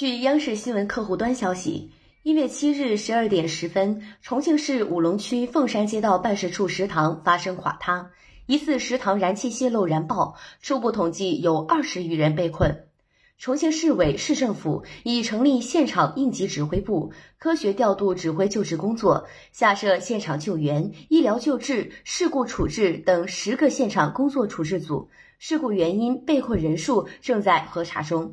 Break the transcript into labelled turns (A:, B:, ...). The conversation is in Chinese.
A: 据央视新闻客户端消息，一月七日十二点十分，重庆市武隆区凤山街道办事处食堂发生垮塌，疑似食堂燃气泄漏燃爆，初步统计有二十余人被困。重庆市委市政府已成立现场应急指挥部，科学调度指挥救治工作，下设现场救援、医疗救治、事故处置等十个现场工作处置组，事故原因、被困人数正在核查中。